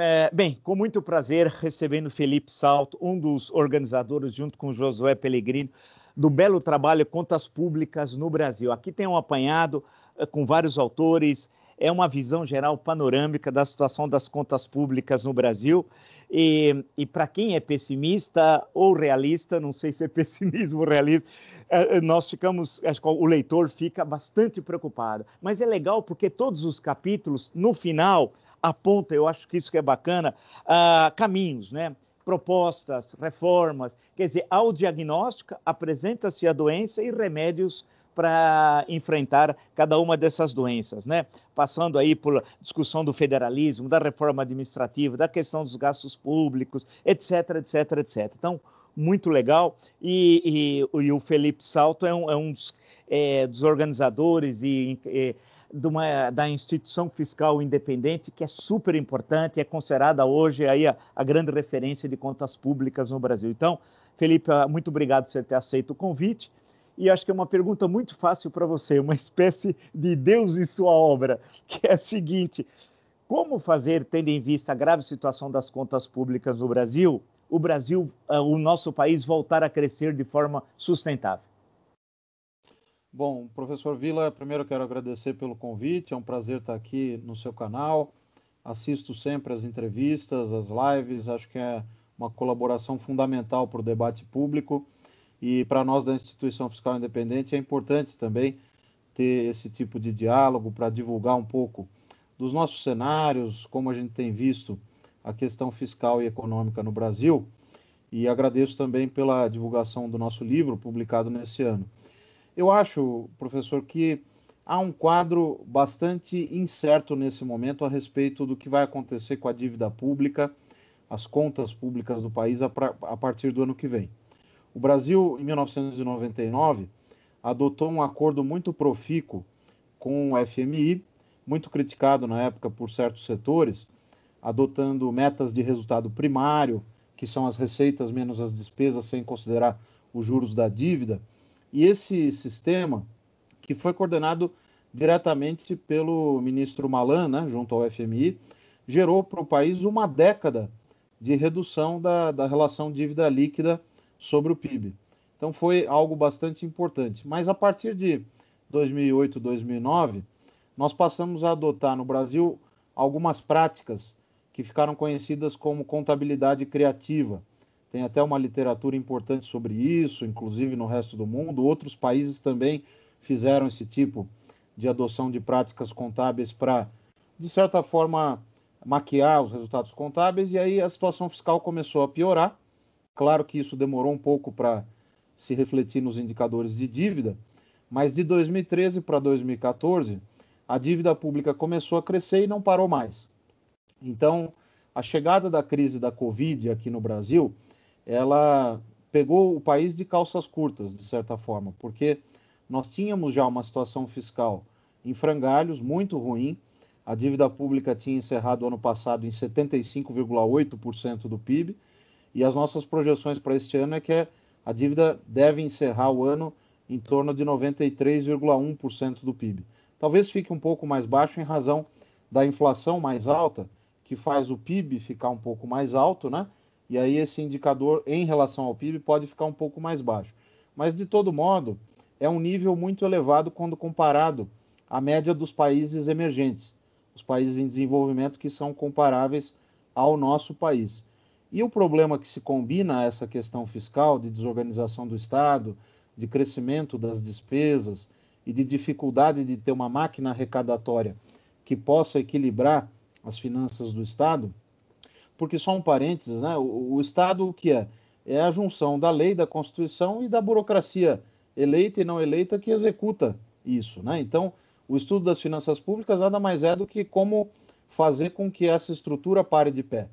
É, bem, com muito prazer recebendo Felipe Salto, um dos organizadores, junto com Josué Pellegrino, do belo trabalho Contas Públicas no Brasil. Aqui tem um apanhado uh, com vários autores, é uma visão geral panorâmica da situação das contas públicas no Brasil. E, e para quem é pessimista ou realista, não sei se é pessimismo ou realista, eh, eh, nós ficamos, acho que o leitor fica bastante preocupado. Mas é legal porque todos os capítulos, no final, apontam, eu acho que isso que é bacana, uh, caminhos, né? propostas, reformas. Quer dizer, ao diagnóstico, apresenta-se a doença e remédios para enfrentar cada uma dessas doenças, né? Passando aí por discussão do federalismo, da reforma administrativa, da questão dos gastos públicos, etc, etc, etc. Então, muito legal. E, e, e o Felipe Salto é um, é um dos, é, dos, organizadores e, e uma, da instituição fiscal independente, que é super importante, é considerada hoje aí a, a grande referência de contas públicas no Brasil. Então, Felipe, muito obrigado por você ter aceito o convite e acho que é uma pergunta muito fácil para você, uma espécie de Deus e sua obra, que é a seguinte: como fazer, tendo em vista a grave situação das contas públicas no Brasil, o Brasil, eh, o nosso país, voltar a crescer de forma sustentável? Bom, professor Vila, primeiro quero agradecer pelo convite, é um prazer estar aqui no seu canal. Assisto sempre as entrevistas, as lives, acho que é uma colaboração fundamental para o debate público e para nós da Instituição Fiscal Independente é importante também ter esse tipo de diálogo para divulgar um pouco dos nossos cenários, como a gente tem visto a questão fiscal e econômica no Brasil. E agradeço também pela divulgação do nosso livro publicado nesse ano. Eu acho, professor, que há um quadro bastante incerto nesse momento a respeito do que vai acontecer com a dívida pública, as contas públicas do país a, a partir do ano que vem. O Brasil, em 1999, adotou um acordo muito profícuo com o FMI, muito criticado na época por certos setores, adotando metas de resultado primário, que são as receitas menos as despesas, sem considerar os juros da dívida. E esse sistema, que foi coordenado diretamente pelo ministro Malan, né, junto ao FMI, gerou para o país uma década de redução da, da relação dívida líquida sobre o PIB. Então foi algo bastante importante. Mas a partir de 2008, 2009, nós passamos a adotar no Brasil algumas práticas que ficaram conhecidas como contabilidade criativa. Tem até uma literatura importante sobre isso, inclusive no resto do mundo. Outros países também fizeram esse tipo de adoção de práticas contábeis para, de certa forma, maquiar os resultados contábeis, e aí a situação fiscal começou a piorar Claro que isso demorou um pouco para se refletir nos indicadores de dívida, mas de 2013 para 2014, a dívida pública começou a crescer e não parou mais. Então, a chegada da crise da Covid aqui no Brasil, ela pegou o país de calças curtas, de certa forma, porque nós tínhamos já uma situação fiscal em frangalhos muito ruim. A dívida pública tinha encerrado ano passado em 75,8% do PIB e as nossas projeções para este ano é que a dívida deve encerrar o ano em torno de 93,1% do PIB. Talvez fique um pouco mais baixo em razão da inflação mais alta, que faz o PIB ficar um pouco mais alto, né? E aí esse indicador em relação ao PIB pode ficar um pouco mais baixo. Mas de todo modo, é um nível muito elevado quando comparado à média dos países emergentes, os países em desenvolvimento que são comparáveis ao nosso país. E o problema que se combina a essa questão fiscal de desorganização do Estado, de crescimento das despesas e de dificuldade de ter uma máquina arrecadatória que possa equilibrar as finanças do Estado, porque só um parênteses, né? O, o Estado o que é? É a junção da lei, da Constituição e da burocracia eleita e não eleita que executa isso, né? Então, o estudo das finanças públicas nada mais é do que como fazer com que essa estrutura pare de pé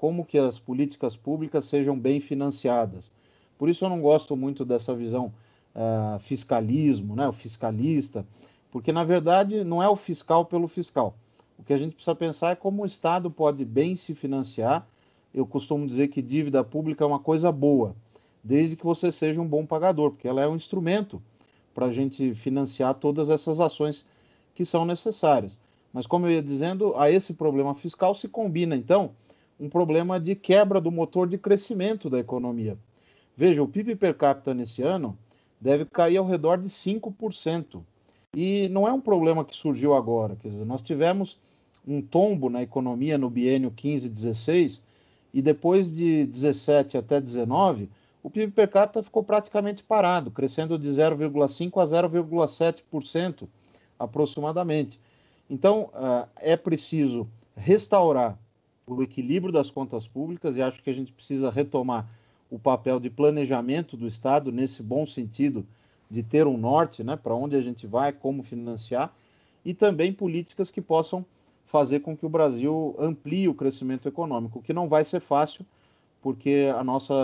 como que as políticas públicas sejam bem financiadas. Por isso eu não gosto muito dessa visão uh, fiscalismo, né, o fiscalista, porque na verdade não é o fiscal pelo fiscal. O que a gente precisa pensar é como o Estado pode bem se financiar. Eu costumo dizer que dívida pública é uma coisa boa, desde que você seja um bom pagador, porque ela é um instrumento para a gente financiar todas essas ações que são necessárias. Mas como eu ia dizendo, a esse problema fiscal se combina então um problema de quebra do motor de crescimento da economia. Veja, o PIB per capita nesse ano deve cair ao redor de 5%. E não é um problema que surgiu agora. Quer dizer, nós tivemos um tombo na economia no biênio 15-16 e depois de 17 até 19, o PIB per capita ficou praticamente parado, crescendo de 0,5% a 0,7% aproximadamente. Então, uh, é preciso restaurar o equilíbrio das contas públicas e acho que a gente precisa retomar o papel de planejamento do Estado nesse bom sentido de ter um norte, né, para onde a gente vai, como financiar e também políticas que possam fazer com que o Brasil amplie o crescimento econômico, que não vai ser fácil, porque a nossa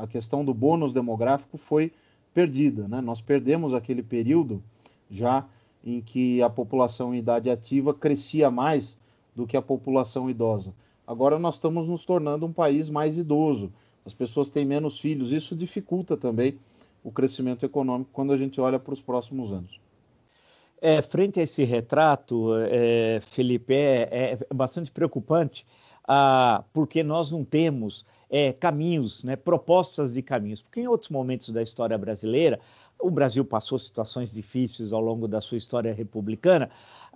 a questão do bônus demográfico foi perdida, né? Nós perdemos aquele período já em que a população em idade ativa crescia mais do que a população idosa. Agora nós estamos nos tornando um país mais idoso. As pessoas têm menos filhos. Isso dificulta também o crescimento econômico quando a gente olha para os próximos anos. É, frente a esse retrato, é, Felipe, é, é, bastante preocupante, ah, porque nós não temos é, caminhos, né, propostas de caminhos. Porque em outros momentos da história brasileira, o Brasil passou situações difíceis ao longo da sua história republicana,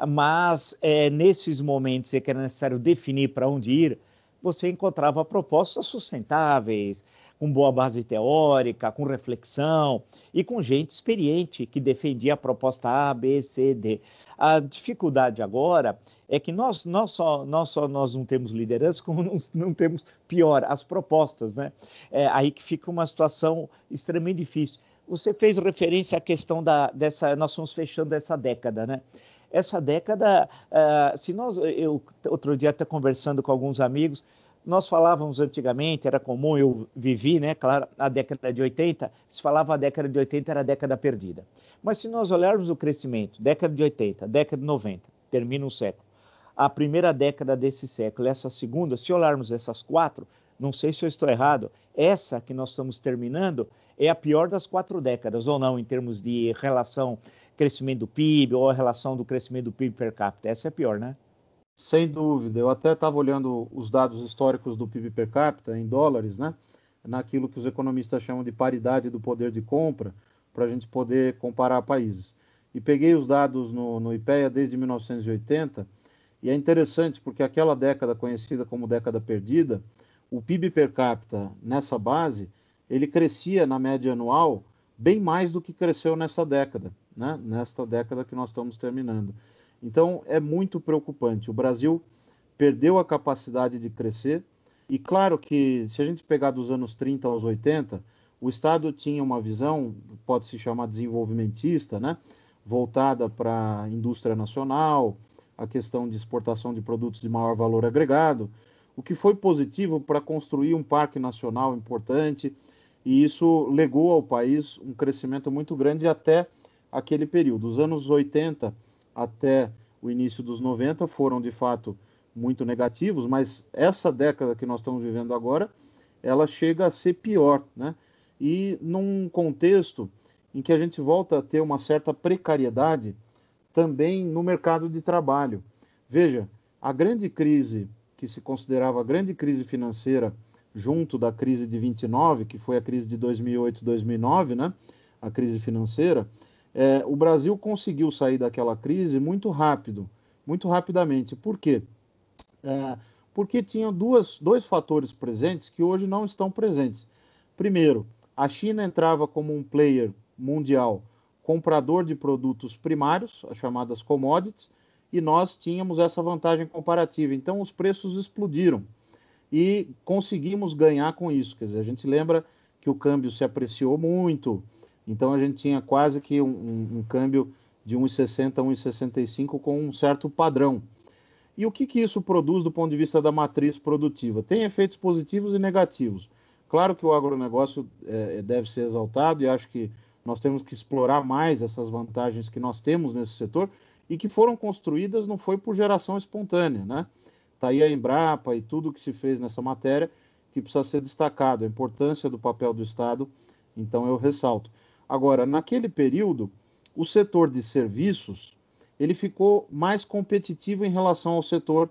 mas é, nesses momentos em que era necessário definir para onde ir, você encontrava propostas sustentáveis, com boa base teórica, com reflexão e com gente experiente que defendia a proposta A, B, C, D. A dificuldade agora é que nós, nós, só, nós, só, nós não temos liderança, como não, não temos, pior, as propostas. Né? É aí que fica uma situação extremamente difícil. Você fez referência à questão da, dessa, nós estamos fechando essa década, né? essa década, uh, se nós, eu outro dia até conversando com alguns amigos, nós falávamos antigamente, era comum, eu vivi, né, claro, a década de 80, se falava a década de 80 era a década perdida. Mas se nós olharmos o crescimento, década de 80, década de 90, termina um século, a primeira década desse século, essa segunda, se olharmos essas quatro, não sei se eu estou errado, essa que nós estamos terminando é a pior das quatro décadas, ou não, em termos de relação crescimento do PIB ou a relação do crescimento do PIB per capita. Essa é pior, né? Sem dúvida. Eu até estava olhando os dados históricos do PIB per capita em dólares, né? Naquilo que os economistas chamam de paridade do poder de compra, para a gente poder comparar países. E peguei os dados no, no IPEA desde 1980, e é interessante porque aquela década conhecida como década perdida, o PIB per capita nessa base, ele crescia na média anual bem mais do que cresceu nessa década né, nesta década que nós estamos terminando. Então, é muito preocupante. O Brasil perdeu a capacidade de crescer, e claro que se a gente pegar dos anos 30 aos 80, o Estado tinha uma visão, pode se chamar desenvolvimentista, né, voltada para a indústria nacional, a questão de exportação de produtos de maior valor agregado, o que foi positivo para construir um parque nacional importante, e isso legou ao país um crescimento muito grande até aquele período. Os anos 80 até o início dos 90 foram de fato muito negativos, mas essa década que nós estamos vivendo agora, ela chega a ser pior, né? E num contexto em que a gente volta a ter uma certa precariedade também no mercado de trabalho. Veja, a grande crise que se considerava a grande crise financeira junto da crise de 29, que foi a crise de 2008-2009, né? A crise financeira, é, o Brasil conseguiu sair daquela crise muito rápido, muito rapidamente. Por quê? É, porque tinha duas, dois fatores presentes que hoje não estão presentes. Primeiro, a China entrava como um player mundial comprador de produtos primários, as chamadas commodities, e nós tínhamos essa vantagem comparativa. Então, os preços explodiram e conseguimos ganhar com isso. Quer dizer, a gente lembra que o câmbio se apreciou muito, então a gente tinha quase que um, um, um câmbio de 1,60 a 1,65 com um certo padrão. E o que, que isso produz do ponto de vista da matriz produtiva? Tem efeitos positivos e negativos. Claro que o agronegócio é, deve ser exaltado e acho que nós temos que explorar mais essas vantagens que nós temos nesse setor e que foram construídas não foi por geração espontânea, né? Está aí a Embrapa e tudo que se fez nessa matéria que precisa ser destacado, a importância do papel do Estado, então eu ressalto. Agora, naquele período, o setor de serviços ele ficou mais competitivo em relação ao setor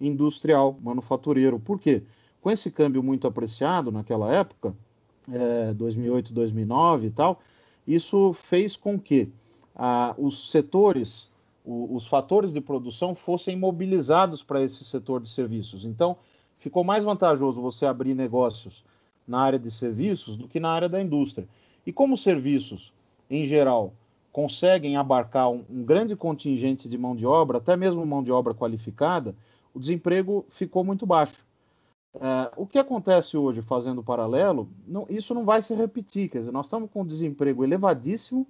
industrial, manufatureiro. Por quê? Com esse câmbio muito apreciado naquela época, é, 2008, 2009 e tal, isso fez com que ah, os setores, o, os fatores de produção fossem mobilizados para esse setor de serviços. Então, ficou mais vantajoso você abrir negócios na área de serviços do que na área da indústria. E como os serviços, em geral, conseguem abarcar um, um grande contingente de mão de obra, até mesmo mão de obra qualificada, o desemprego ficou muito baixo. É, o que acontece hoje, fazendo paralelo, não, isso não vai se repetir. Quer dizer, nós estamos com um desemprego elevadíssimo.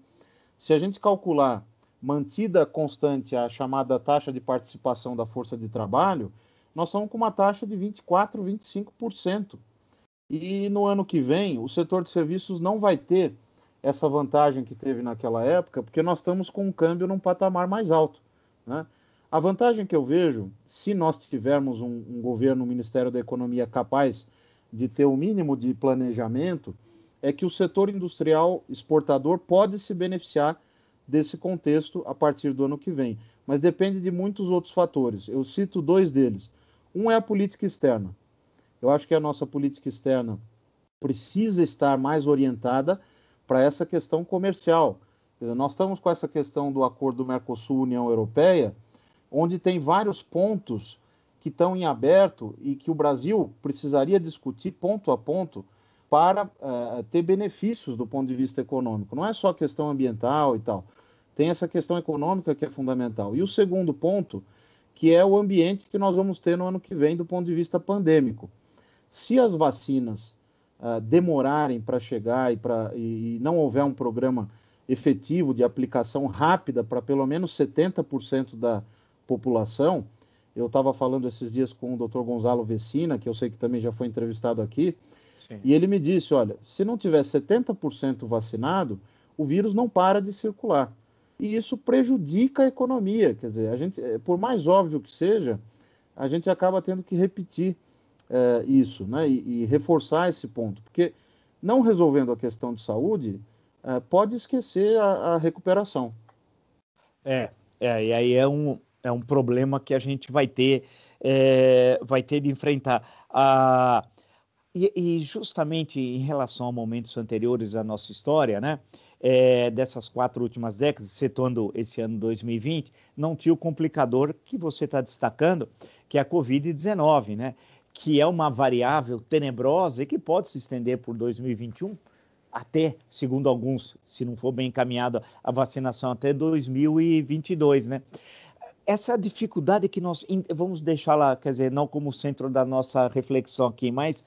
Se a gente calcular mantida constante a chamada taxa de participação da força de trabalho, nós estamos com uma taxa de 24%, 25%. E no ano que vem, o setor de serviços não vai ter essa vantagem que teve naquela época, porque nós estamos com um câmbio num patamar mais alto. Né? A vantagem que eu vejo, se nós tivermos um, um governo, um Ministério da Economia capaz de ter o um mínimo de planejamento, é que o setor industrial exportador pode se beneficiar desse contexto a partir do ano que vem. Mas depende de muitos outros fatores. Eu cito dois deles. Um é a política externa. Eu acho que a nossa política externa precisa estar mais orientada para essa questão comercial. Dizer, nós estamos com essa questão do acordo Mercosul-União Europeia, onde tem vários pontos que estão em aberto e que o Brasil precisaria discutir ponto a ponto para uh, ter benefícios do ponto de vista econômico. Não é só questão ambiental e tal. Tem essa questão econômica que é fundamental. E o segundo ponto, que é o ambiente que nós vamos ter no ano que vem do ponto de vista pandêmico. Se as vacinas uh, demorarem para chegar e, pra, e, e não houver um programa efetivo de aplicação rápida para pelo menos 70% da, população. Eu estava falando esses dias com o Dr. Gonzalo Vecina, que eu sei que também já foi entrevistado aqui, Sim. e ele me disse: olha, se não tiver 70% vacinado, o vírus não para de circular. E isso prejudica a economia. Quer dizer, a gente, eh, por mais óbvio que seja, a gente acaba tendo que repetir é, isso né, e, e, reforçar esse ponto. Porque não resolvendo a questão de saúde, é, pode esquecer a, a recuperação. É, é, e aí é um, é um problema que a gente vai ter, é, vai ter de enfrentar. Ah, e, e, justamente em relação a momentos anteriores da nossa história, né? É, dessas quatro últimas décadas, citando esse ano 2020, não tinha o complicador que você está destacando, que é a Covid-19, né? Que é uma variável tenebrosa e que pode se estender por 2021 até, segundo alguns, se não for bem encaminhada a vacinação, até 2022, né? essa dificuldade que nós vamos deixar lá, quer dizer, não como centro da nossa reflexão aqui, mas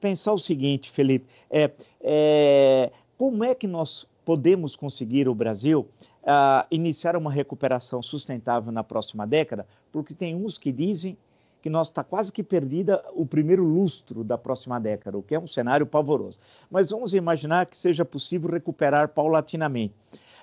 pensar o seguinte, Felipe, é, é como é que nós podemos conseguir o Brasil uh, iniciar uma recuperação sustentável na próxima década? Porque tem uns que dizem que nós está quase que perdida o primeiro lustro da próxima década, o que é um cenário pavoroso. Mas vamos imaginar que seja possível recuperar paulatinamente.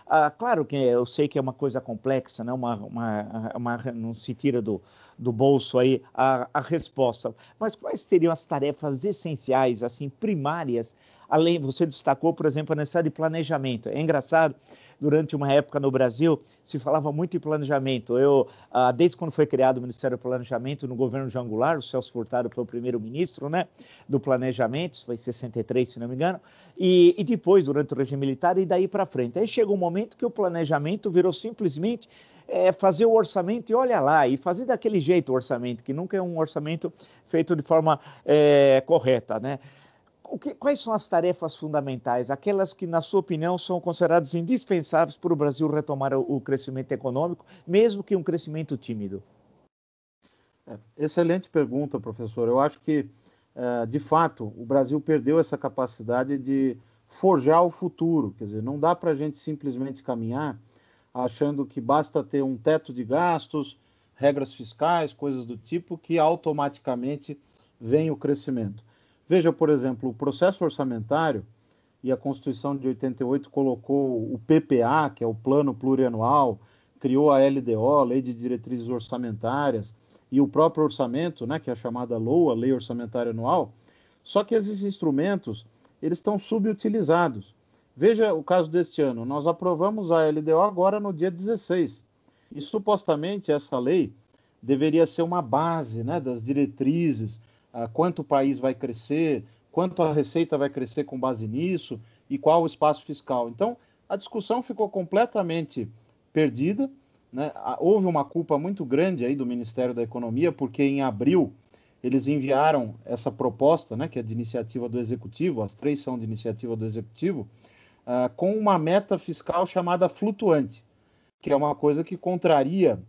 Ah, claro que eu sei que é uma coisa complexa, né? uma, uma, uma, não se tira do, do bolso aí a, a resposta, mas quais seriam as tarefas essenciais, assim, primárias, além, você destacou, por exemplo, a necessidade de planejamento. É engraçado, durante uma época no Brasil, se falava muito em planejamento. Eu, ah, desde quando foi criado o Ministério do Planejamento no governo João Goulart, o Celso Furtado foi o primeiro-ministro né, do planejamento, foi em 63, se não me engano, e, e depois, durante o regime militar, e daí para frente. Aí chegou um momento que o planejamento virou simplesmente é, fazer o orçamento e olha lá, e fazer daquele jeito o orçamento, que nunca é um orçamento feito de forma é, correta, né? Que, quais são as tarefas fundamentais, aquelas que, na sua opinião, são consideradas indispensáveis para o Brasil retomar o, o crescimento econômico, mesmo que um crescimento tímido? É, excelente pergunta, professor. Eu acho que, é, de fato, o Brasil perdeu essa capacidade de forjar o futuro. Quer dizer, não dá para a gente simplesmente caminhar achando que basta ter um teto de gastos, regras fiscais, coisas do tipo, que automaticamente vem o crescimento. Veja, por exemplo, o processo orçamentário e a Constituição de 88 colocou o PPA, que é o Plano Plurianual, criou a LDO, Lei de Diretrizes Orçamentárias, e o próprio orçamento, né, que é a chamada LOA, Lei Orçamentária Anual. Só que esses instrumentos, eles estão subutilizados. Veja o caso deste ano, nós aprovamos a LDO agora no dia 16. E supostamente essa lei deveria ser uma base né, das diretrizes, quanto o país vai crescer, quanto a receita vai crescer com base nisso e qual o espaço fiscal. Então, a discussão ficou completamente perdida. Né? Houve uma culpa muito grande aí do Ministério da Economia, porque em abril eles enviaram essa proposta, né, que é de iniciativa do Executivo, as três são de iniciativa do Executivo, uh, com uma meta fiscal chamada flutuante, que é uma coisa que contraria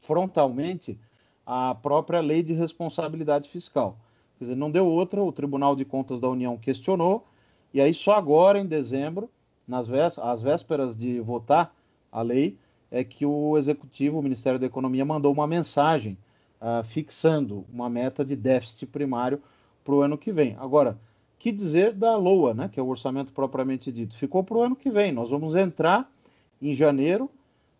frontalmente a própria lei de responsabilidade fiscal. Quer dizer, não deu outra, o Tribunal de Contas da União questionou, e aí só agora, em dezembro, nas vésperas, vésperas de votar a lei, é que o Executivo, o Ministério da Economia, mandou uma mensagem uh, fixando uma meta de déficit primário para o ano que vem. Agora, que dizer da LOA, né, que é o orçamento propriamente dito? Ficou para o ano que vem. Nós vamos entrar em janeiro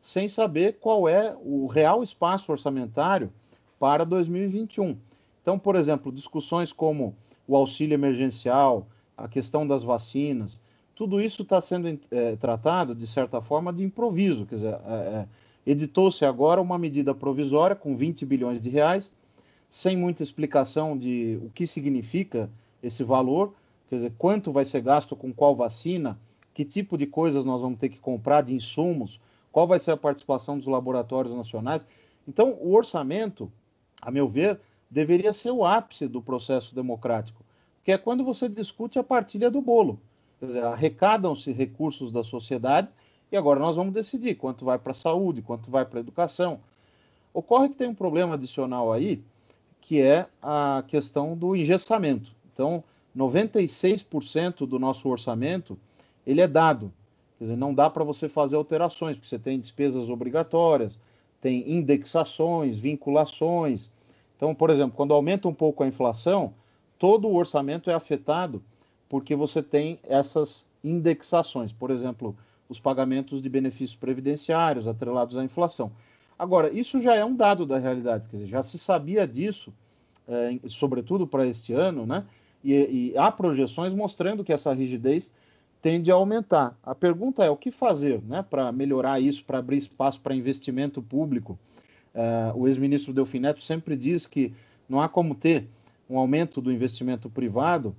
sem saber qual é o real espaço orçamentário para 2021. Então, por exemplo, discussões como o auxílio emergencial, a questão das vacinas, tudo isso está sendo é, tratado, de certa forma, de improviso. Quer dizer, é, é, editou-se agora uma medida provisória com 20 bilhões de reais, sem muita explicação de o que significa esse valor, quer dizer, quanto vai ser gasto com qual vacina, que tipo de coisas nós vamos ter que comprar de insumos, qual vai ser a participação dos laboratórios nacionais. Então, o orçamento, a meu ver, deveria ser o ápice do processo democrático, que é quando você discute a partilha do bolo. Quer dizer, arrecadam-se recursos da sociedade e agora nós vamos decidir quanto vai para a saúde, quanto vai para a educação. Ocorre que tem um problema adicional aí, que é a questão do engessamento. Então, 96% do nosso orçamento ele é dado. Quer dizer, não dá para você fazer alterações, porque você tem despesas obrigatórias, tem indexações, vinculações. Então, por exemplo, quando aumenta um pouco a inflação, todo o orçamento é afetado porque você tem essas indexações. Por exemplo, os pagamentos de benefícios previdenciários atrelados à inflação. Agora, isso já é um dado da realidade, quer dizer, já se sabia disso, é, sobretudo para este ano, né? E, e há projeções mostrando que essa rigidez tende a aumentar. A pergunta é o que fazer né, para melhorar isso, para abrir espaço para investimento público. Uh, o ex-ministro Delfim Neto sempre diz que não há como ter um aumento do investimento privado,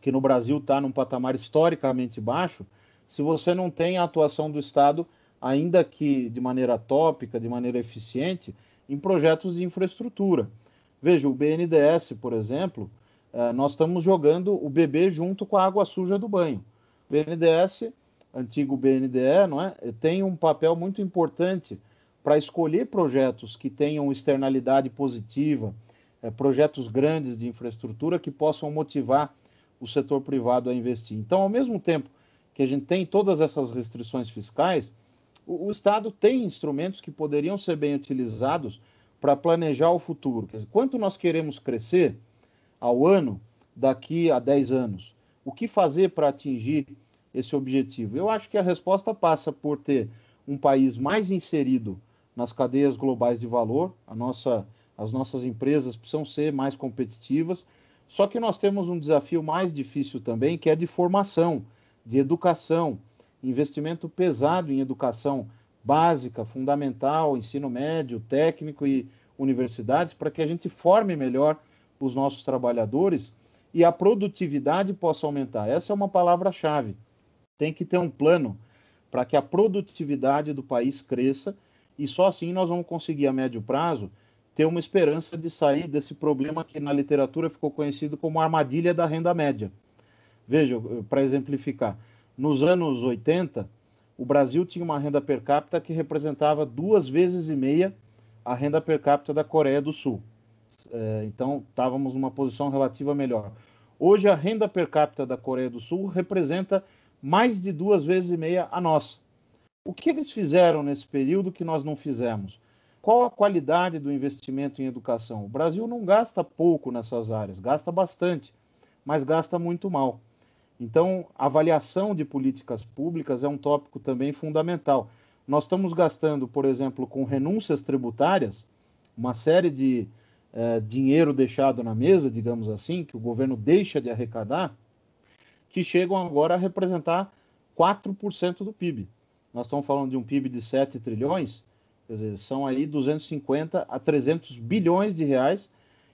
que no Brasil está num patamar historicamente baixo, se você não tem a atuação do Estado, ainda que de maneira tópica, de maneira eficiente, em projetos de infraestrutura. Veja, o BNDES, por exemplo, uh, nós estamos jogando o bebê junto com a água suja do banho. BNDES, antigo BNDE, não é? tem um papel muito importante para escolher projetos que tenham externalidade positiva, é, projetos grandes de infraestrutura que possam motivar o setor privado a investir. Então, ao mesmo tempo que a gente tem todas essas restrições fiscais, o, o Estado tem instrumentos que poderiam ser bem utilizados para planejar o futuro. Dizer, quanto nós queremos crescer ao ano daqui a 10 anos? O que fazer para atingir esse objetivo? Eu acho que a resposta passa por ter um país mais inserido nas cadeias globais de valor. Nossa, as nossas empresas precisam ser mais competitivas. Só que nós temos um desafio mais difícil também, que é de formação, de educação, investimento pesado em educação básica, fundamental, ensino médio, técnico e universidades, para que a gente forme melhor os nossos trabalhadores e a produtividade possa aumentar. Essa é uma palavra-chave. Tem que ter um plano para que a produtividade do país cresça e só assim nós vamos conseguir a médio prazo ter uma esperança de sair desse problema que na literatura ficou conhecido como armadilha da renda média. Veja, para exemplificar, nos anos 80, o Brasil tinha uma renda per capita que representava duas vezes e meia a renda per capita da Coreia do Sul. É, então, estávamos numa posição relativa melhor. Hoje, a renda per capita da Coreia do Sul representa mais de duas vezes e meia a nossa. O que eles fizeram nesse período que nós não fizemos? Qual a qualidade do investimento em educação? O Brasil não gasta pouco nessas áreas, gasta bastante, mas gasta muito mal. Então, avaliação de políticas públicas é um tópico também fundamental. Nós estamos gastando, por exemplo, com renúncias tributárias, uma série de é, dinheiro deixado na mesa, digamos assim, que o governo deixa de arrecadar, que chegam agora a representar 4% do PIB. Nós estamos falando de um PIB de 7 trilhões, Quer dizer, são aí 250 a 300 bilhões de reais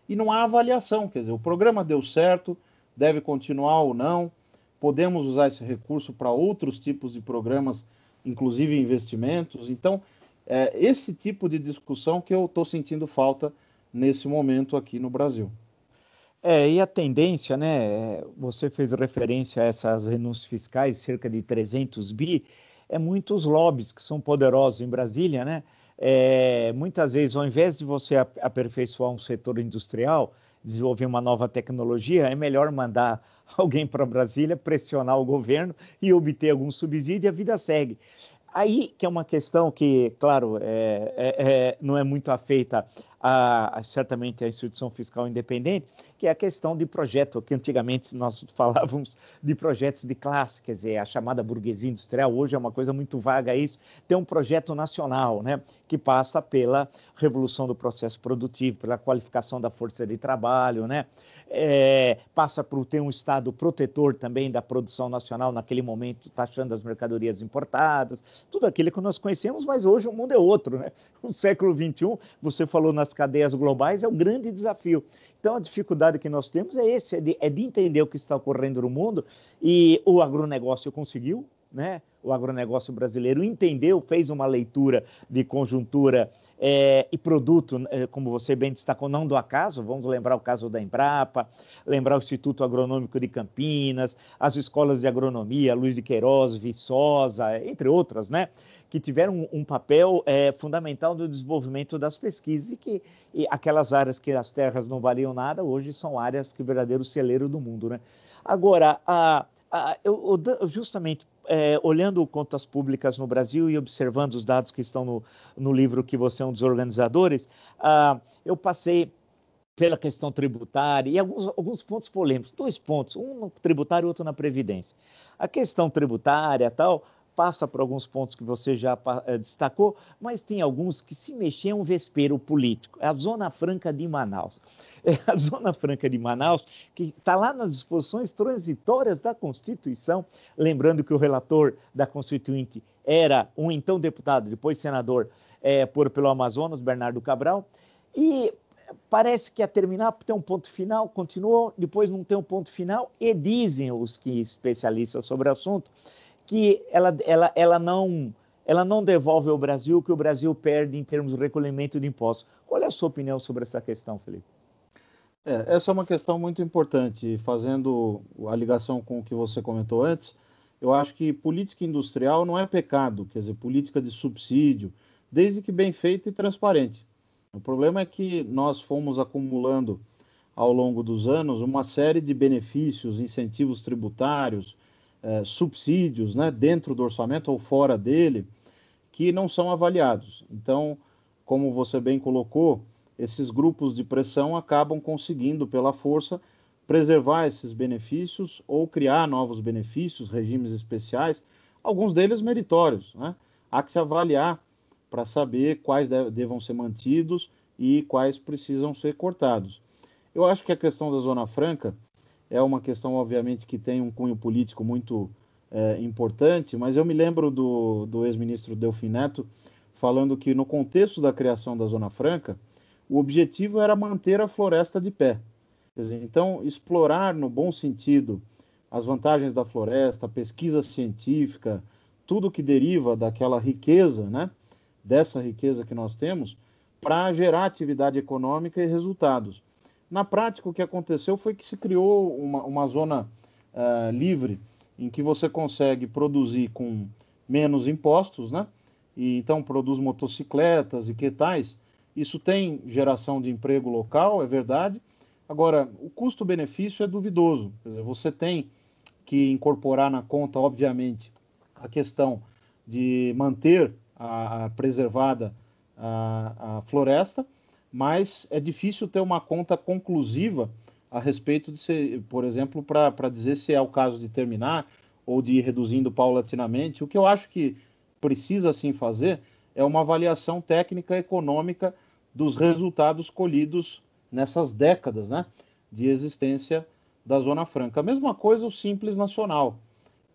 e não há avaliação. Quer dizer, o programa deu certo, deve continuar ou não. Podemos usar esse recurso para outros tipos de programas, inclusive investimentos. Então, é esse tipo de discussão que eu estou sentindo falta nesse momento aqui no Brasil. É, e a tendência, né? Você fez referência a essas renúncias fiscais, cerca de 300 bi, é muitos lobbies que são poderosos em Brasília, né? É, muitas vezes, ao invés de você aperfeiçoar um setor industrial, desenvolver uma nova tecnologia, é melhor mandar alguém para Brasília, pressionar o governo e obter algum subsídio e a vida segue. Aí que é uma questão que, claro, é, é, é, não é muito afeita a, a, certamente à instituição fiscal independente, que é a questão de projeto, que antigamente nós falávamos de projetos de classe, quer dizer, a chamada burguesia industrial, hoje é uma coisa muito vaga isso, tem um projeto nacional, né, que passa pela revolução do processo produtivo, pela qualificação da força de trabalho, né, é, passa por ter um Estado protetor também da produção nacional, naquele momento taxando as mercadorias importadas, tudo aquilo que nós conhecemos, mas hoje o mundo é outro, né? O século XXI, você falou nas cadeias globais, é o grande desafio. Então, a dificuldade que nós temos é esse, é de, é de entender o que está ocorrendo no mundo, e o agronegócio conseguiu, né? O agronegócio brasileiro entendeu, fez uma leitura de conjuntura é, e produto, é, como você bem destacou, não do acaso, vamos lembrar o caso da Embrapa, lembrar o Instituto Agronômico de Campinas, as escolas de agronomia, Luiz de Queiroz, Viçosa, entre outras, né? que tiveram um, papel é, fundamental no desenvolvimento das pesquisas e que e aquelas áreas que as terras não valiam nada, hoje são áreas que verdadeiro celeiro do mundo. Né? Agora, a, a, eu, justamente é, olhando contas públicas no Brasil e observando os dados que estão no, no livro que você é um dos organizadores, uh, eu passei pela questão tributária e alguns, alguns pontos polêmicos, dois pontos, um no tributário e outro na previdência. A questão tributária tal passa por alguns pontos que você já uh, destacou, mas tem alguns que se mexem um vespeiro político. É a Zona Franca de Manaus é a Zona Franca de Manaus, que está lá nas disposições transitórias da Constituição. Lembrando que o relator da Constituinte era um então deputado, depois senador é, por pelo Amazonas, Bernardo Cabral. E parece que a terminar tem um ponto final, continuou, depois não tem um ponto final, e dizem os que especialistas sobre o assunto que ela, ela, ela não ela não devolve ao Brasil o que o Brasil perde em termos de recolhimento de impostos. Qual é a sua opinião sobre essa questão, Felipe? É, essa é uma questão muito importante. Fazendo a ligação com o que você comentou antes, eu acho que política industrial não é pecado, quer dizer, política de subsídio, desde que bem feita e transparente. O problema é que nós fomos acumulando ao longo dos anos uma série de benefícios, incentivos tributários, é, subsídios, né, dentro do orçamento ou fora dele, que não são avaliados. Então, como você bem colocou, esses grupos de pressão acabam conseguindo, pela força, preservar esses benefícios ou criar novos benefícios, regimes especiais, alguns deles meritórios. Né? Há que se avaliar para saber quais devam ser mantidos e quais precisam ser cortados. Eu acho que a questão da Zona Franca é uma questão, obviamente, que tem um cunho político muito é, importante, mas eu me lembro do, do ex-ministro Delfim Neto falando que, no contexto da criação da Zona Franca, o objetivo era manter a floresta de pé. Dizer, então, explorar no bom sentido as vantagens da floresta, a pesquisa científica, tudo que deriva daquela riqueza, né, dessa riqueza que nós temos, para gerar atividade econômica e resultados. Na prática, o que aconteceu foi que se criou uma, uma zona uh, livre em que você consegue produzir com menos impostos, né? E então produz motocicletas e que tais, isso tem geração de emprego local, é verdade. Agora, o custo-benefício é duvidoso. Dizer, você tem que incorporar na conta, obviamente, a questão de manter a, a preservada a, a, floresta, mas é difícil ter uma conta conclusiva a respeito de ser, por exemplo, para dizer se é o caso de terminar ou de ir reduzindo paulatinamente. O que eu acho que precisa sim fazer é uma avaliação técnica econômica dos resultados colhidos nessas décadas né, de existência da Zona Franca. A mesma coisa o Simples Nacional,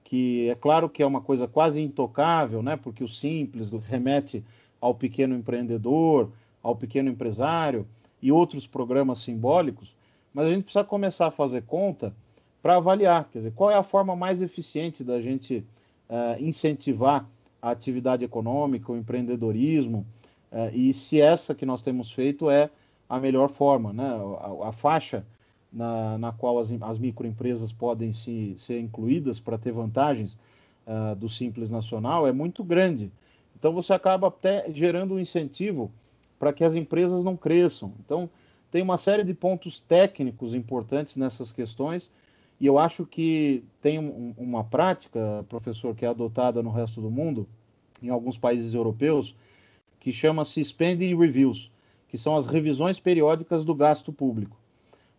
que é claro que é uma coisa quase intocável, né, porque o Simples remete ao pequeno empreendedor, ao pequeno empresário e outros programas simbólicos, mas a gente precisa começar a fazer conta para avaliar, quer dizer, qual é a forma mais eficiente da gente uh, incentivar a atividade econômica, o empreendedorismo, uh, e se essa que nós temos feito é a melhor forma, né? a, faixa na, na qual as, as microempresas podem se, ser incluídas para ter vantagens uh, do Simples Nacional é muito grande. Então você acaba até gerando um incentivo para que as empresas não cresçam. Então tem uma série de pontos técnicos importantes nessas questões e eu acho que tem um, uma prática, professor, que é adotada no resto do mundo, em alguns países europeus, que chama-se spending reviews, que são as revisões periódicas do gasto público.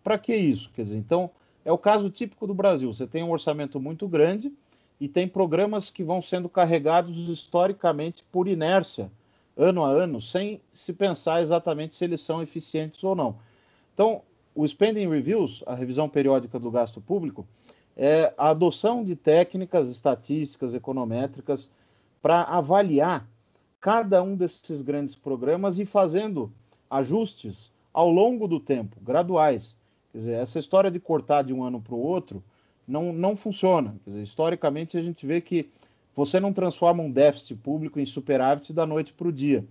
Para que isso? Quer dizer, então, é o caso típico do Brasil. Você tem um orçamento muito grande e tem programas que vão sendo carregados historicamente por inércia, ano a ano, sem se pensar exatamente se eles são eficientes ou não. Então, o Spending Reviews, a revisão periódica do gasto público, é a adoção de técnicas estatísticas, econométricas, para avaliar cada um desses grandes programas e fazendo ajustes ao longo do tempo, graduais. Quer dizer, essa história de cortar de um ano para o outro não, não funciona. Dizer, historicamente, a gente vê que você não transforma um déficit público em superávit da noite para o dia.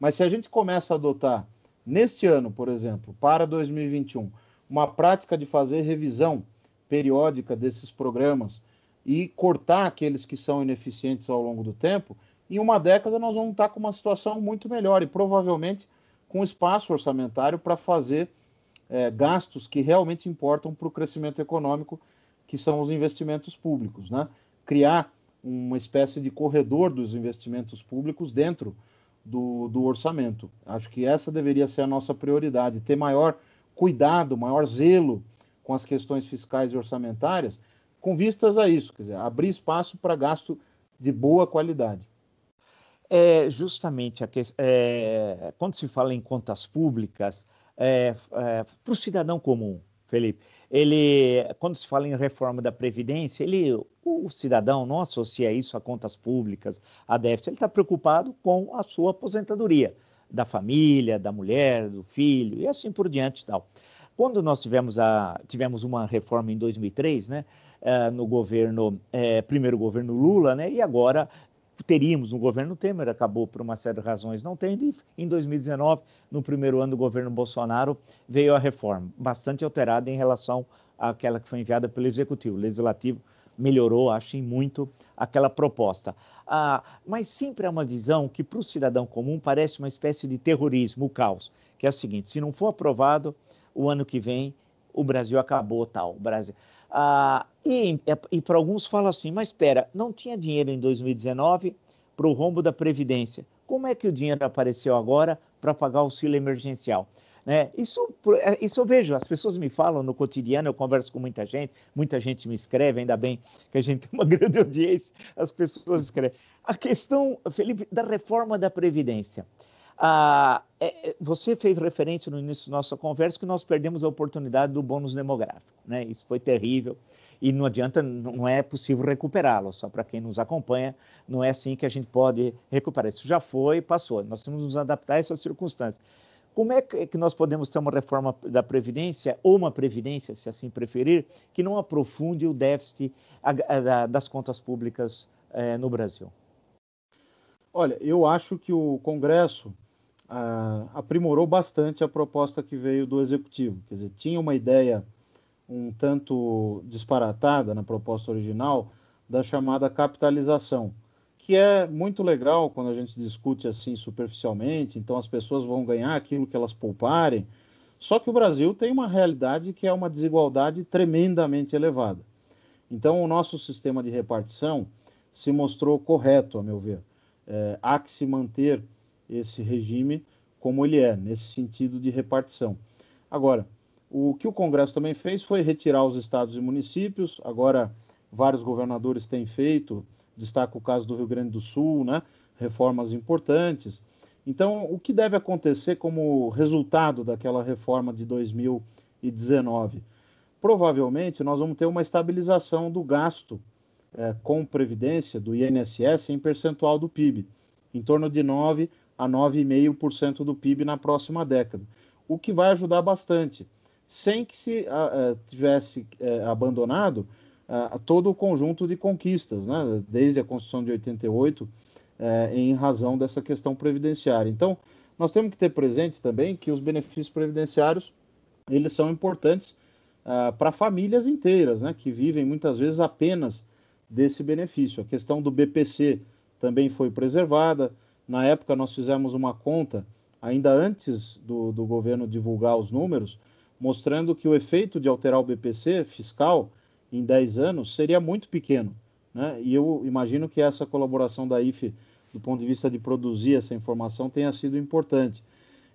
Mas se a gente começa a adotar, neste ano, por exemplo, para 2021, uma prática de fazer revisão periódica desses programas e cortar aqueles que são ineficientes ao longo do tempo, em uma década nós vamos estar com uma situação muito melhor e provavelmente com espaço orçamentário para fazer é, gastos que realmente importam para o crescimento econômico, que são os investimentos públicos. Né? Criar uma espécie de corredor dos investimentos públicos dentro do, do orçamento. Acho que essa deveria ser a nossa prioridade, ter maior cuidado, maior zelo com as questões fiscais e orçamentárias, com vistas a isso, quer dizer, abrir espaço para gasto de boa qualidade. É justamente que, é, quando se fala em contas públicas, é, é, para o cidadão comum, Felipe. Ele, quando se fala em reforma da Previdência, ele, o cidadão não associa isso a contas públicas, a déficit, ele está preocupado com a sua aposentadoria, da família, da mulher, do filho, e assim por diante tal. Quando nós tivemos, a, tivemos uma reforma em 2003, né, é, no governo, é, primeiro governo Lula, né, e agora teríamos no governo Temer, acabou por uma série de razões não tendo, e em 2019, no primeiro ano do governo Bolsonaro, veio a reforma, bastante alterada em relação àquela que foi enviada pelo Executivo. O Legislativo melhorou, acho, em muito aquela proposta. Ah, mas sempre há uma visão que para o cidadão comum parece uma espécie de terrorismo, o caos, que é o seguinte, se não for aprovado, o ano que vem o Brasil acabou tal. O Brasil... Ah, e, e para alguns fala assim, mas espera, não tinha dinheiro em 2019 para o rombo da Previdência. Como é que o dinheiro apareceu agora para pagar o auxílio emergencial? Né? Isso, é, isso eu vejo, as pessoas me falam no cotidiano, eu converso com muita gente, muita gente me escreve, ainda bem que a gente tem uma grande audiência, as pessoas escrevem. A questão, Felipe, da reforma da Previdência. Ah, é, é, você fez referência no início da nossa conversa que nós perdemos a oportunidade do bônus demográfico. Né? Isso foi terrível e não adianta, não é possível recuperá-lo. Só para quem nos acompanha, não é assim que a gente pode recuperar. Isso já foi, passou. Nós temos que nos adaptar a essas circunstâncias. Como é que nós podemos ter uma reforma da Previdência, ou uma Previdência, se assim preferir, que não aprofunde o déficit das contas públicas eh, no Brasil? Olha, eu acho que o Congresso aprimorou bastante a proposta que veio do executivo. Quer dizer, tinha uma ideia um tanto disparatada na proposta original da chamada capitalização, que é muito legal quando a gente discute assim superficialmente, então as pessoas vão ganhar aquilo que elas pouparem. Só que o Brasil tem uma realidade que é uma desigualdade tremendamente elevada. Então, o nosso sistema de repartição se mostrou correto, a meu ver. É, há que se manter esse regime como ele é, nesse sentido de repartição. Agora, o que o Congresso também fez foi retirar os estados e municípios, agora vários governadores têm feito, destaca o caso do Rio Grande do Sul, né? reformas importantes. Então, o que deve acontecer como resultado daquela reforma de 2019? Provavelmente nós vamos ter uma estabilização do gasto é, com previdência do INSS em percentual do PIB em torno de 9 a 9,5% do PIB na próxima década, o que vai ajudar bastante, sem que se uh, tivesse uh, abandonado uh, todo o conjunto de conquistas, né, desde a Constituição de 88, em razão dessa questão previdenciária. Então, nós temos que ter presente também que os benefícios previdenciários eles são importantes para famílias inteiras, né, que vivem muitas vezes apenas desse benefício. A questão do BPC também foi preservada. Na época, nós fizemos uma conta, ainda antes do, do governo divulgar os números, mostrando que o efeito de alterar o BPC fiscal em 10 anos seria muito pequeno. Né? E eu imagino que essa colaboração da IFE, do ponto de vista de produzir essa informação, tenha sido importante.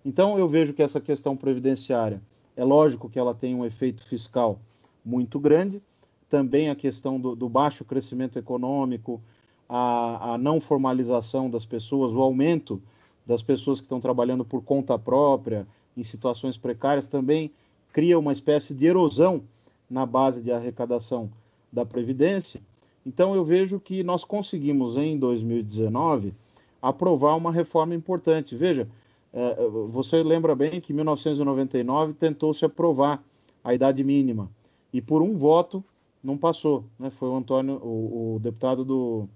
Então, eu vejo que essa questão previdenciária, é lógico que ela tem um efeito fiscal muito grande, também a questão do, do baixo crescimento econômico, a, a não formalização das pessoas, o aumento das pessoas que estão trabalhando por conta própria, em situações precárias, também cria uma espécie de erosão na base de arrecadação da Previdência. Então, eu vejo que nós conseguimos, em 2019, aprovar uma reforma importante. Veja, é, você lembra bem que em 1999 tentou-se aprovar a idade mínima e por um voto não passou. Né? Foi o Antônio, o, o deputado do,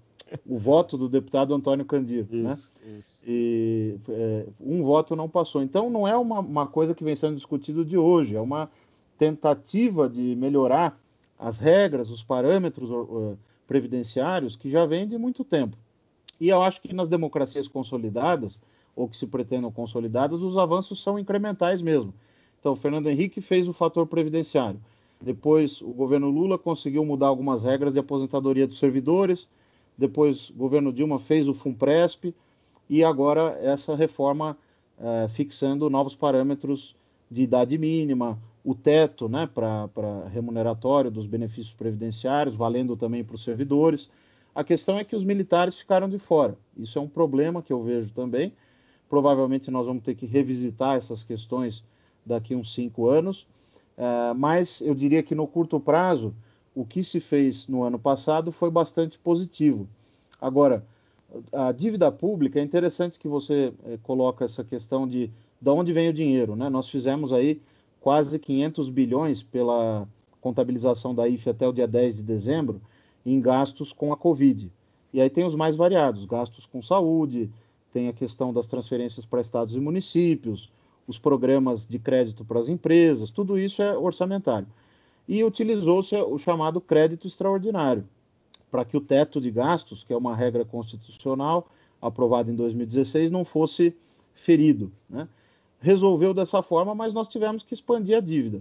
o voto do deputado Antônio Candir. Né? Isso, né? isso. E é, um voto não passou. Então, não é uma, uma coisa que vem sendo discutido de hoje, é uma tentativa de melhorar as regras, os parâmetros uh, previdenciários que já vem de muito tempo. E eu acho que nas democracias consolidadas, ou que se pretendam consolidadas, os avanços são incrementais mesmo. Então, o Fernando Henrique fez o fator previdenciário. Depois, o governo Lula conseguiu mudar algumas regras de aposentadoria dos servidores, depois o governo Dilma fez o FUNPRESP e agora essa reforma é, fixando novos parâmetros de idade mínima, o teto né, para remuneratório dos benefícios previdenciários, valendo também para os servidores. A questão é que os militares ficaram de fora. Isso é um problema que eu vejo também. Provavelmente nós vamos ter que revisitar essas questões daqui uns cinco anos. É, mas eu diria que no curto prazo, o que se fez no ano passado foi bastante positivo. Agora, a dívida pública, é interessante que você é, coloca essa questão de de onde vem o dinheiro. Né? Nós fizemos aí quase 500 bilhões pela contabilização da IFE até o dia 10 de dezembro em gastos com a Covid. E aí tem os mais variados, gastos com saúde, tem a questão das transferências para estados e municípios, os programas de crédito para as empresas, tudo isso é orçamentário e utilizou-se o chamado crédito extraordinário, para que o teto de gastos, que é uma regra constitucional aprovada em 2016, não fosse ferido. Né? Resolveu dessa forma, mas nós tivemos que expandir a dívida.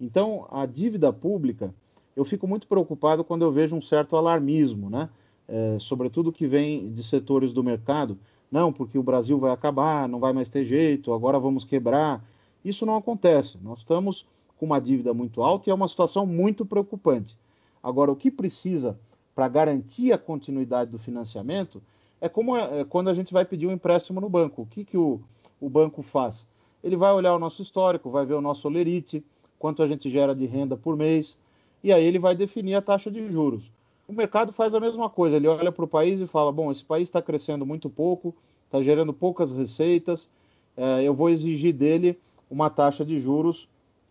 Então, a dívida pública, eu fico muito preocupado quando eu vejo um certo alarmismo, né? É, sobretudo que vem de setores do mercado. Não, porque o Brasil vai acabar, não vai mais ter jeito, agora vamos quebrar. Isso não acontece. Nós estamos com uma dívida muito alta e é uma situação muito preocupante. Agora, o que precisa para garantir a continuidade do financiamento é como é, é, quando a gente vai pedir um empréstimo no banco. O que, que o, o banco faz? Ele vai olhar o nosso histórico, vai ver o nosso olerite, quanto a gente gera de renda por mês, e aí ele vai definir a taxa de juros. O mercado faz a mesma coisa, ele olha para o país e fala: bom, esse país está crescendo muito pouco, está gerando poucas receitas, é, eu vou exigir dele uma taxa de juros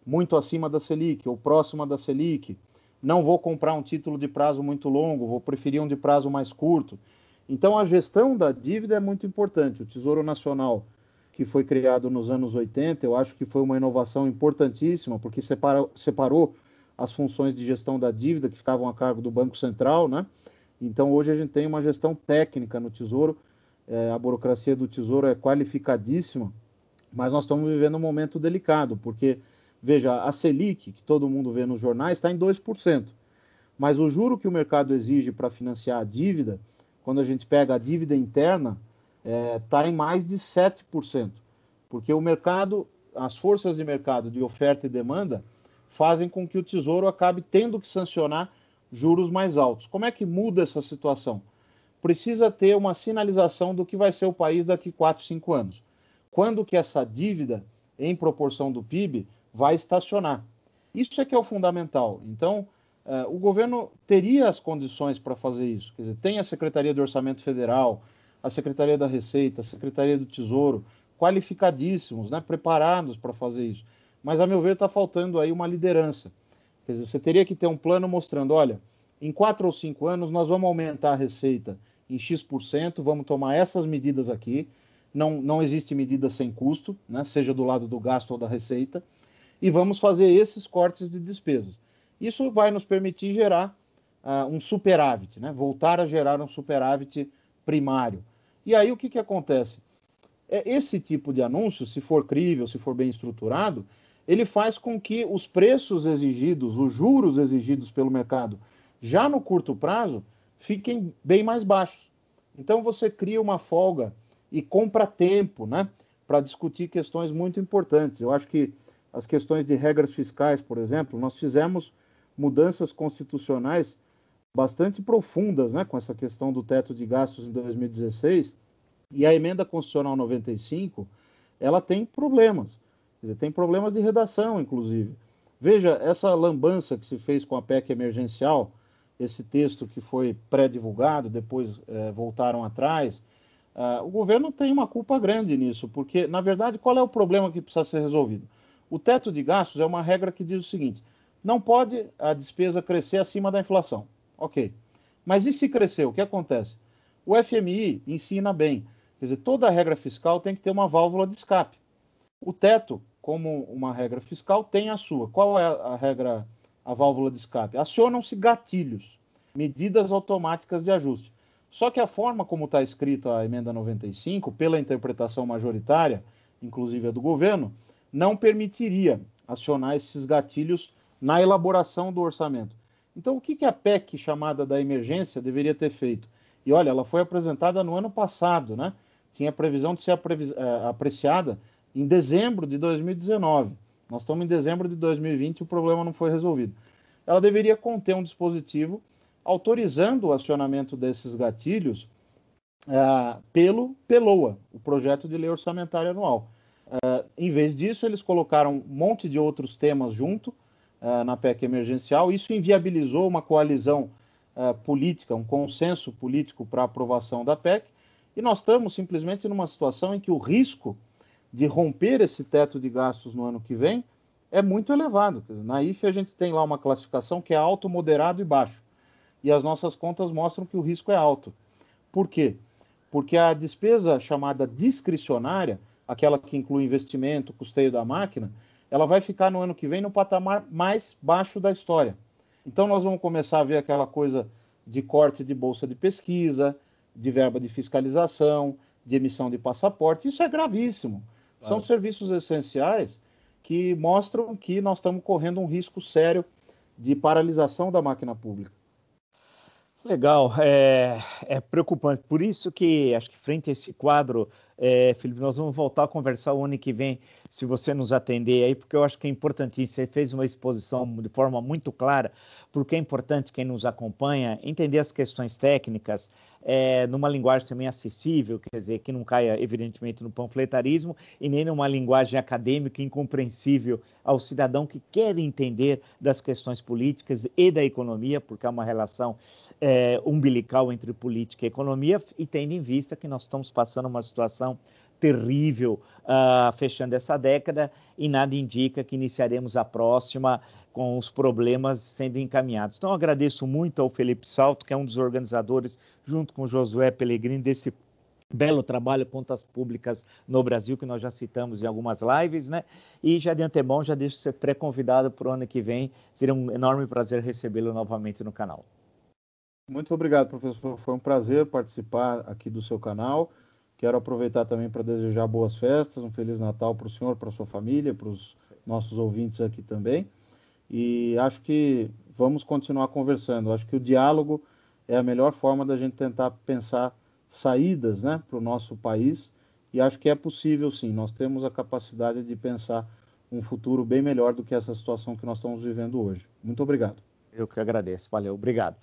muito acima da Selic ou próxima da Selic. Não vou comprar um título de prazo muito longo, vou preferir um de prazo mais curto. Então, a gestão da dívida é muito importante. O Tesouro Nacional, que foi criado nos anos 80, eu acho que foi uma inovação importantíssima, porque separou, separou as funções de gestão da dívida que ficavam a cargo do Banco Central, né? Então, hoje a gente tem uma gestão técnica no Tesouro, é, a burocracia do Tesouro é qualificadíssima, mas nós estamos vivendo um momento delicado, porque Veja, a Selic, que todo mundo vê nos jornais, está em 2%. Mas o juro que o mercado exige para financiar a dívida, quando a gente pega a dívida interna, está é, tá em mais de 7%. Porque o mercado, as forças de mercado de oferta e demanda, fazem com que o Tesouro acabe tendo que sancionar juros mais altos. Como é que muda essa situação? Precisa ter uma sinalização do que vai ser o país daqui 4, 5 anos. Quando que essa dívida, em proporção do PIB, vai estacionar. Isso é que é o fundamental. Então, uh, o governo teria as condições para fazer isso. Quer dizer, tem a Secretaria de Orçamento Federal, a Secretaria da Receita, a Secretaria do Tesouro, qualificadíssimos, né, preparados para fazer isso. Mas, a meu ver, está faltando aí uma liderança. Quer dizer, você teria que ter um plano mostrando, olha, em quatro ou cinco anos nós vamos aumentar a receita em X%, vamos tomar essas medidas aqui, não, não existe medida sem custo, né, seja do lado do gasto ou da receita, e vamos fazer esses cortes de despesas. Isso vai nos permitir gerar uh, um superávit, né, voltar a gerar um superávit primário. E aí o que, que acontece? É, esse tipo de anúncio, se for crível, se for bem estruturado, ele faz com que os preços exigidos, os juros exigidos pelo mercado, já no curto prazo, fiquem bem mais baixos. Então você cria uma folga e compra tempo, né, para discutir questões muito importantes. Eu acho que as questões de regras fiscais, por exemplo, nós fizemos mudanças constitucionais bastante profundas, né, com essa questão do teto de gastos em 2016, e a emenda constitucional 95, ela tem problemas. Dizer, tem problemas de redação, inclusive. Veja, essa lambança que se fez com a PEC emergencial, esse texto que foi pré-divulgado, depois é, voltaram atrás, Uh, o governo tem uma culpa grande nisso, porque, na verdade, qual é o problema que precisa ser resolvido? O teto de gastos é uma regra que diz o seguinte: não pode a despesa crescer acima da inflação. Ok. Mas e se crescer? O que acontece? O FMI ensina bem. Quer dizer, toda regra fiscal tem que ter uma válvula de escape. O teto, como uma regra fiscal, tem a sua. Qual é a regra, a válvula de escape? Acionam-se gatilhos, medidas automáticas de ajuste. Só que a forma como está escrita a emenda 95, pela interpretação majoritária, inclusive a do governo, não permitiria acionar esses gatilhos na elaboração do orçamento. Então, o que, que a PEC chamada da emergência deveria ter feito? E olha, ela foi apresentada no ano passado, né? Tinha previsão de ser é, apreciada em dezembro de 2019. Nós estamos em dezembro de 2020 e o problema não foi resolvido. Ela deveria conter um dispositivo autorizando o acionamento desses gatilhos uh, pelo PELOA, o Projeto de Lei Orçamentária Anual. Uh, em vez disso, eles colocaram um monte de outros temas junto uh, na PEC emergencial. Isso inviabilizou uma coalizão política, um consenso político para aprovação da PEC. E nós estamos simplesmente numa situação em que o risco de romper esse teto de gastos no ano que vem é muito elevado. Na IFE a gente tem lá uma classificação que é alto, moderado e baixo e as nossas contas mostram que o risco é alto. Por quê? Porque a despesa chamada discricionária, aquela que inclui investimento, custeio da máquina, ela vai ficar no ano que vem no patamar mais baixo da história. Então nós vamos começar a ver aquela coisa de corte de bolsa de pesquisa, de verba de fiscalização, de emissão de passaporte. Isso é gravíssimo. Claro. São serviços essenciais que mostram que nós estamos correndo um risco sério de paralisação da máquina pública. Legal, é, é, preocupante. Por isso que acho que frente a esse quadro, é, Felipe, nós vamos voltar a conversar o ano que vem, se você nos atender aí, porque eu acho que é importantíssimo. Você fez uma exposição de forma muito clara, porque é importante quem nos acompanha entender as questões técnicas, é, numa linguagem também acessível, quer dizer, que não caia, evidentemente, no panfletarismo e nem numa linguagem acadêmica incompreensível ao cidadão que quer entender das questões políticas e da economia, porque há uma relação é, umbilical entre política e economia, e tendo em vista que nós estamos passando uma situação terrível uh, fechando essa década e nada indica que iniciaremos a próxima com os problemas sendo encaminhados. Então, agradeço muito ao Felipe Salto, que é um dos organizadores, junto com Josué Pellegrini, desse belo trabalho contas públicas no Brasil, que nós já citamos em algumas lives, né? E já de antemão, já deixo ser pré-convidado para o ano que vem. Seria um enorme prazer recebê-lo novamente no canal. Muito obrigado, professor. Foi um prazer participar aqui do seu canal. Quero aproveitar também para desejar boas festas, um Feliz Natal para o senhor, para a sua família, para os nossos ouvintes aqui também. E acho que vamos continuar conversando. Acho que o diálogo é a melhor forma da gente tentar pensar saídas né, para o nosso país. E acho que é possível sim. Nós temos a capacidade de pensar um futuro bem melhor do que essa situação que nós estamos vivendo hoje. Muito obrigado. Eu que agradeço. Valeu. Obrigado.